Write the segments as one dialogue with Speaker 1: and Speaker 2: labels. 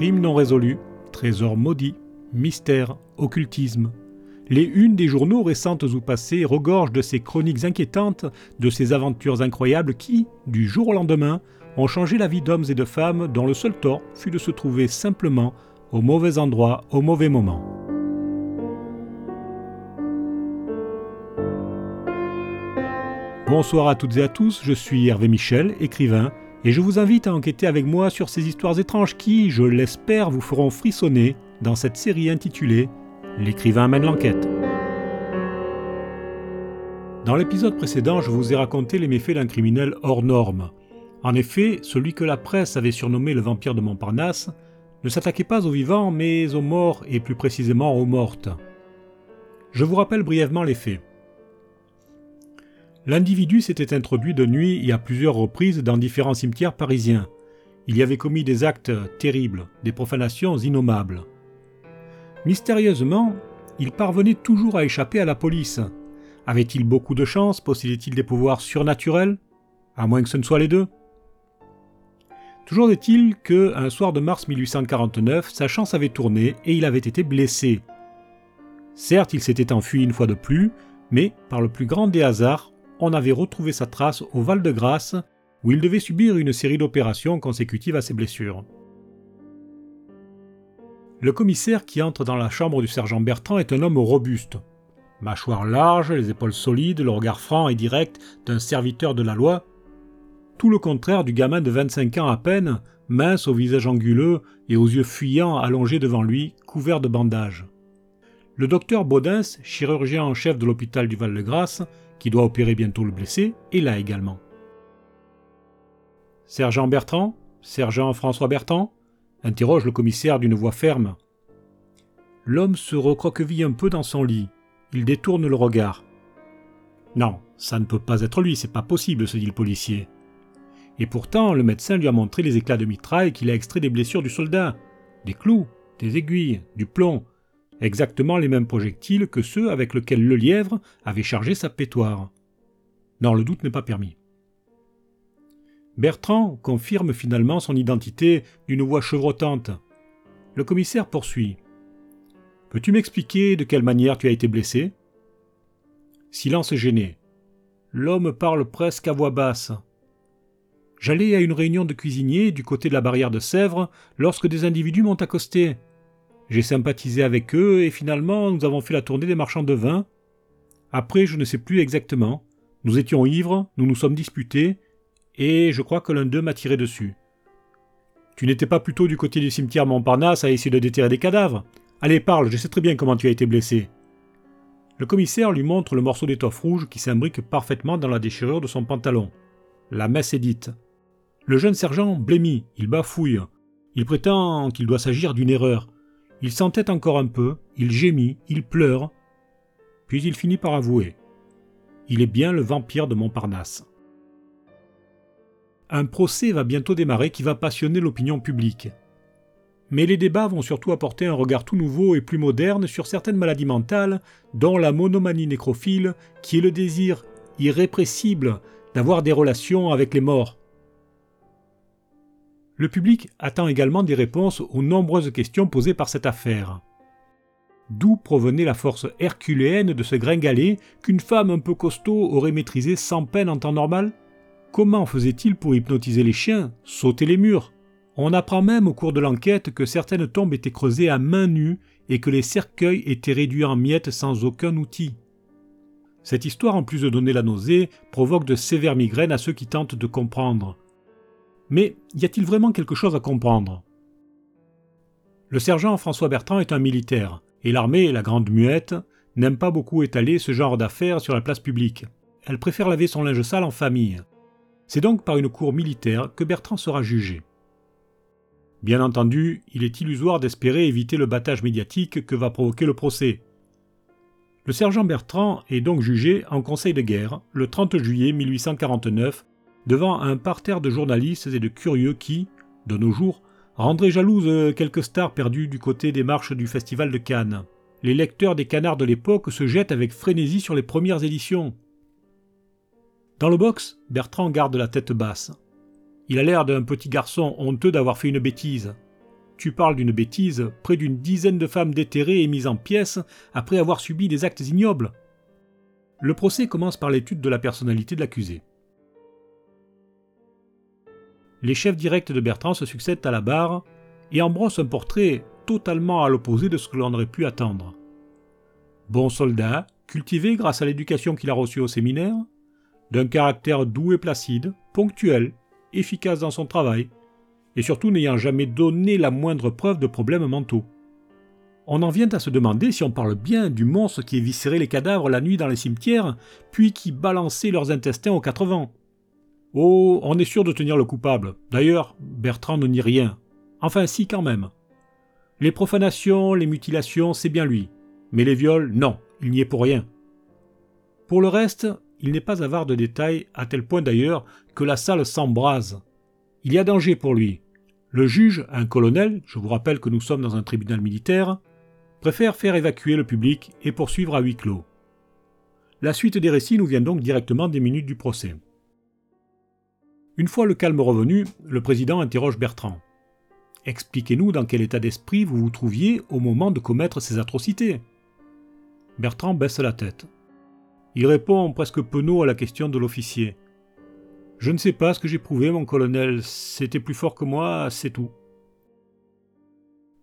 Speaker 1: Crimes non résolus, trésors maudits, mystères, occultisme. Les unes des journaux récentes ou passées regorgent de ces chroniques inquiétantes, de ces aventures incroyables qui, du jour au lendemain, ont changé la vie d'hommes et de femmes dont le seul tort fut de se trouver simplement au mauvais endroit au mauvais moment. Bonsoir à toutes et à tous, je suis Hervé Michel, écrivain, et je vous invite à enquêter avec moi sur ces histoires étranges qui, je l'espère, vous feront frissonner dans cette série intitulée L'écrivain mène l'enquête. Dans l'épisode précédent, je vous ai raconté les méfaits d'un criminel hors norme. En effet, celui que la presse avait surnommé le vampire de Montparnasse ne s'attaquait pas aux vivants, mais aux morts et plus précisément aux mortes. Je vous rappelle brièvement les faits. L'individu s'était introduit de nuit et à plusieurs reprises dans différents cimetières parisiens. Il y avait commis des actes terribles, des profanations innommables. Mystérieusement, il parvenait toujours à échapper à la police. Avait-il beaucoup de chance Possédait-il des pouvoirs surnaturels? À moins que ce ne soit les deux. Toujours est-il que, un soir de mars 1849, sa chance avait tourné et il avait été blessé. Certes, il s'était enfui une fois de plus, mais, par le plus grand des hasards, on avait retrouvé sa trace au Val-de-Grâce, où il devait subir une série d'opérations consécutives à ses blessures. Le commissaire qui entre dans la chambre du sergent Bertrand est un homme robuste. Mâchoire large, les épaules solides, le regard franc et direct d'un serviteur de la loi. Tout le contraire du gamin de 25 ans à peine, mince au visage anguleux et aux yeux fuyants allongés devant lui, couverts de bandages. Le docteur Baudins, chirurgien en chef de l'hôpital du Val-de-Grâce, qui doit opérer bientôt le blessé, est là également. Sergent Bertrand? Sergent François Bertrand? interroge le commissaire d'une voix ferme. L'homme se recroqueville un peu dans son lit. Il détourne le regard. Non, ça ne peut pas être lui, c'est pas possible, se dit le policier. Et pourtant, le médecin lui a montré les éclats de mitraille qu'il a extraits des blessures du soldat. Des clous, des aiguilles, du plomb, exactement les mêmes projectiles que ceux avec lesquels le lièvre avait chargé sa pétoire. Non, le doute n'est pas permis. Bertrand confirme finalement son identité d'une voix chevrotante. Le commissaire poursuit. Peux-tu m'expliquer de quelle manière tu as été blessé? Silence gêné. L'homme parle presque à voix basse. J'allais à une réunion de cuisiniers du côté de la barrière de Sèvres lorsque des individus m'ont accosté. J'ai sympathisé avec eux et finalement nous avons fait la tournée des marchands de vin. Après, je ne sais plus exactement. Nous étions ivres, nous nous sommes disputés, et je crois que l'un d'eux m'a tiré dessus. Tu n'étais pas plutôt du côté du cimetière Montparnasse à essayer de déterrer des cadavres? Allez, parle, je sais très bien comment tu as été blessé. Le commissaire lui montre le morceau d'étoffe rouge qui s'imbrique parfaitement dans la déchirure de son pantalon. La messe est dite. Le jeune sergent blêmit, il bafouille. Il prétend qu'il doit s'agir d'une erreur. Il s'entête encore un peu, il gémit, il pleure, puis il finit par avouer. Il est bien le vampire de Montparnasse. Un procès va bientôt démarrer qui va passionner l'opinion publique. Mais les débats vont surtout apporter un regard tout nouveau et plus moderne sur certaines maladies mentales, dont la monomanie nécrophile, qui est le désir irrépressible d'avoir des relations avec les morts. Le public attend également des réponses aux nombreuses questions posées par cette affaire. D'où provenait la force herculéenne de ce gringalet qu'une femme un peu costaud aurait maîtrisé sans peine en temps normal? Comment faisait-il pour hypnotiser les chiens, sauter les murs? On apprend même au cours de l'enquête que certaines tombes étaient creusées à main nue et que les cercueils étaient réduits en miettes sans aucun outil. Cette histoire, en plus de donner la nausée, provoque de sévères migraines à ceux qui tentent de comprendre. Mais y a-t-il vraiment quelque chose à comprendre? Le sergent François Bertrand est un militaire, et l'armée, la grande muette, n'aime pas beaucoup étaler ce genre d'affaires sur la place publique. Elle préfère laver son linge sale en famille. C'est donc par une cour militaire que Bertrand sera jugé. Bien entendu, il est illusoire d'espérer éviter le battage médiatique que va provoquer le procès. Le sergent Bertrand est donc jugé en conseil de guerre le 30 juillet 1849 devant un parterre de journalistes et de curieux qui, de nos jours, rendraient jalouses quelques stars perdues du côté des marches du Festival de Cannes. Les lecteurs des canards de l'époque se jettent avec frénésie sur les premières éditions. Dans le box, Bertrand garde la tête basse. Il a l'air d'un petit garçon honteux d'avoir fait une bêtise. tu parles d'une bêtise, près d'une dizaine de femmes déterrées et mises en pièces après avoir subi des actes ignobles. Le procès commence par l'étude de la personnalité de l'accusé. Les chefs directs de Bertrand se succèdent à la barre et en brossent un portrait totalement à l'opposé de ce que l'on aurait pu attendre. Bon soldat, cultivé grâce à l'éducation qu'il a reçue au séminaire, d'un caractère doux et placide, ponctuel, efficace dans son travail, et surtout n'ayant jamais donné la moindre preuve de problèmes mentaux. On en vient à se demander si on parle bien du monstre qui éviscérait les cadavres la nuit dans les cimetières, puis qui balançait leurs intestins aux quatre vents. Oh, on est sûr de tenir le coupable. D'ailleurs, Bertrand ne nie rien. Enfin si quand même. Les profanations, les mutilations, c'est bien lui. Mais les viols, non, il n'y est pour rien. Pour le reste, il n'est pas avare de détails, à tel point d'ailleurs que la salle s'embrase. Il y a danger pour lui. Le juge, un colonel, je vous rappelle que nous sommes dans un tribunal militaire, préfère faire évacuer le public et poursuivre à huis clos. La suite des récits nous vient donc directement des minutes du procès. Une fois le calme revenu, le président interroge Bertrand. Expliquez-nous dans quel état d'esprit vous vous trouviez au moment de commettre ces atrocités. Bertrand baisse la tête. Il répond presque penaud à la question de l'officier. Je ne sais pas ce que j'éprouvais, mon colonel, c'était plus fort que moi, c'est tout.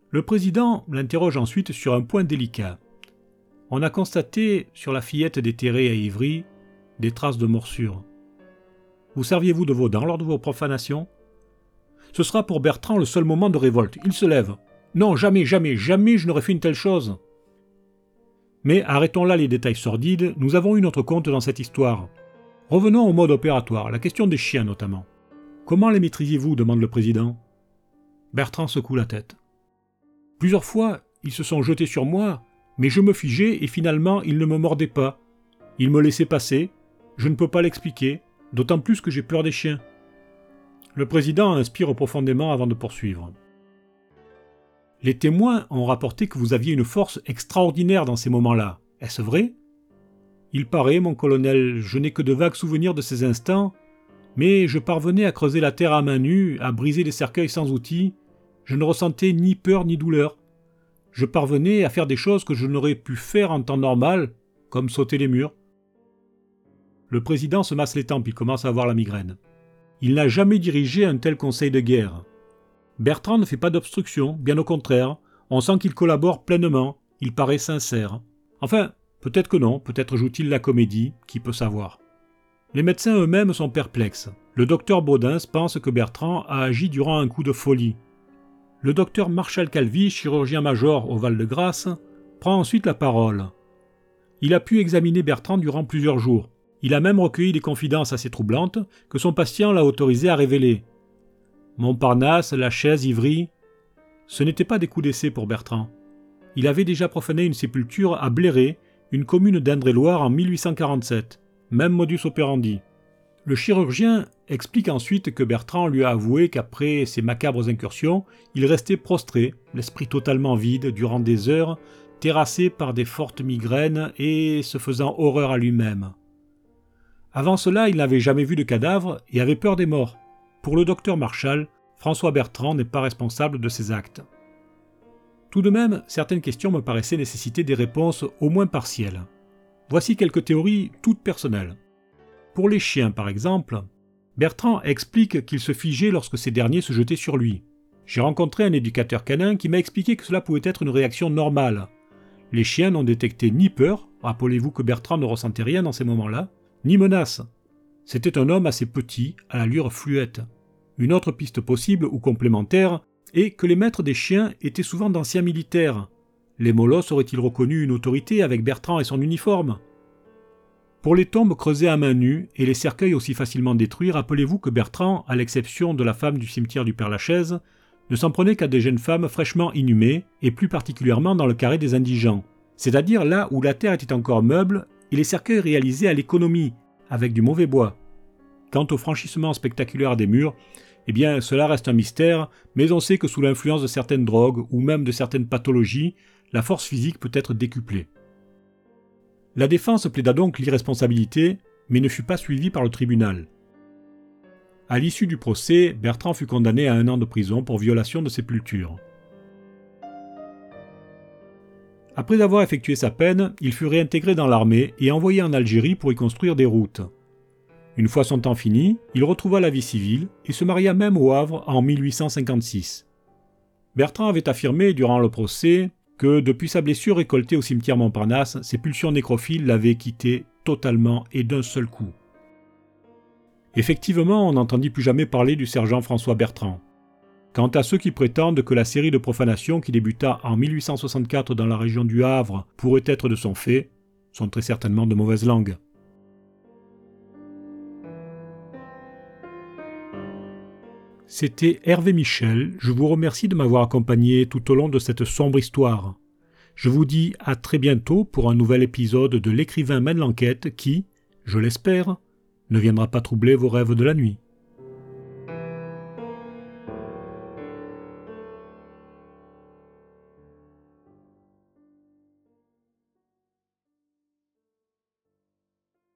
Speaker 1: Le président l'interroge ensuite sur un point délicat. On a constaté, sur la fillette déterrée à Ivry, des traces de morsure. Vous serviez-vous de vos dents lors de vos profanations? Ce sera pour Bertrand le seul moment de révolte. Il se lève. Non, jamais, jamais, jamais je n'aurais fait une telle chose. Mais arrêtons là les détails sordides, nous avons une autre compte dans cette histoire. Revenons au mode opératoire, la question des chiens notamment. Comment les maîtrisiez-vous? demande le président. Bertrand secoue la tête. Plusieurs fois, ils se sont jetés sur moi, mais je me figeais et finalement ils ne me mordaient pas. Ils me laissaient passer, je ne peux pas l'expliquer, d'autant plus que j'ai peur des chiens. Le président inspire profondément avant de poursuivre. Les témoins ont rapporté que vous aviez une force extraordinaire dans ces moments-là. Est-ce vrai? Il paraît, mon colonel, je n'ai que de vagues souvenirs de ces instants, mais je parvenais à creuser la terre à main nue, à briser des cercueils sans outils, je ne ressentais ni peur ni douleur. Je parvenais à faire des choses que je n'aurais pu faire en temps normal, comme sauter les murs. Le président se masse les tempes, il commence à avoir la migraine. Il n'a jamais dirigé un tel conseil de guerre. Bertrand ne fait pas d'obstruction, bien au contraire, on sent qu'il collabore pleinement, il paraît sincère. Enfin, peut-être que non, peut-être joue-t-il la comédie, qui peut savoir. Les médecins eux-mêmes sont perplexes. Le docteur Baudins pense que Bertrand a agi durant un coup de folie, le docteur Marshall Calvi, chirurgien-major au Val-de-Grâce, prend ensuite la parole. Il a pu examiner Bertrand durant plusieurs jours. Il a même recueilli des confidences assez troublantes que son patient l'a autorisé à révéler. Montparnasse, la chaise, Ivry. Ce n'était pas des coups d'essai pour Bertrand. Il avait déjà profané une sépulture à Bléré, une commune d'Indre-et-Loire en 1847. Même modus operandi. Le chirurgien explique ensuite que Bertrand lui a avoué qu'après ces macabres incursions, il restait prostré, l'esprit totalement vide, durant des heures, terrassé par des fortes migraines et se faisant horreur à lui-même. Avant cela, il n'avait jamais vu de cadavre et avait peur des morts. Pour le docteur Marshall, François Bertrand n'est pas responsable de ses actes. Tout de même, certaines questions me paraissaient nécessiter des réponses au moins partielles. Voici quelques théories toutes personnelles. Pour les chiens, par exemple, Bertrand explique qu'il se figeait lorsque ces derniers se jetaient sur lui. J'ai rencontré un éducateur canin qui m'a expliqué que cela pouvait être une réaction normale. Les chiens n'ont détecté ni peur, rappelez-vous que Bertrand ne ressentait rien dans ces moments-là, ni menace. C'était un homme assez petit, à l'allure fluette. Une autre piste possible ou complémentaire est que les maîtres des chiens étaient souvent d'anciens militaires. Les molosses auraient-ils reconnu une autorité avec Bertrand et son uniforme? Pour les tombes creusées à main nue et les cercueils aussi facilement détruits, rappelez-vous que Bertrand, à l'exception de la femme du cimetière du Père-Lachaise, ne s'en prenait qu'à des jeunes femmes fraîchement inhumées, et plus particulièrement dans le carré des indigents, c'est-à-dire là où la terre était encore meuble et les cercueils réalisés à l'économie, avec du mauvais bois. Quant au franchissement spectaculaire des murs, eh bien cela reste un mystère, mais on sait que sous l'influence de certaines drogues ou même de certaines pathologies, la force physique peut être décuplée. La défense plaida donc l'irresponsabilité, mais ne fut pas suivie par le tribunal. À l'issue du procès, Bertrand fut condamné à un an de prison pour violation de sépulture. Après avoir effectué sa peine, il fut réintégré dans l'armée et envoyé en Algérie pour y construire des routes. Une fois son temps fini, il retrouva la vie civile et se maria même au Havre en 1856. Bertrand avait affirmé durant le procès que depuis sa blessure récoltée au cimetière Montparnasse, ses pulsions nécrophiles l'avaient quitté totalement et d'un seul coup. Effectivement, on n'entendit plus jamais parler du sergent François Bertrand. Quant à ceux qui prétendent que la série de profanations qui débuta en 1864 dans la région du Havre pourrait être de son fait, sont très certainement de mauvaise langue. C'était Hervé Michel, je vous remercie de m'avoir accompagné tout au long de cette sombre histoire. Je vous dis à très bientôt pour un nouvel épisode de L'écrivain mène l'enquête qui, je l'espère, ne viendra pas troubler vos rêves de la nuit.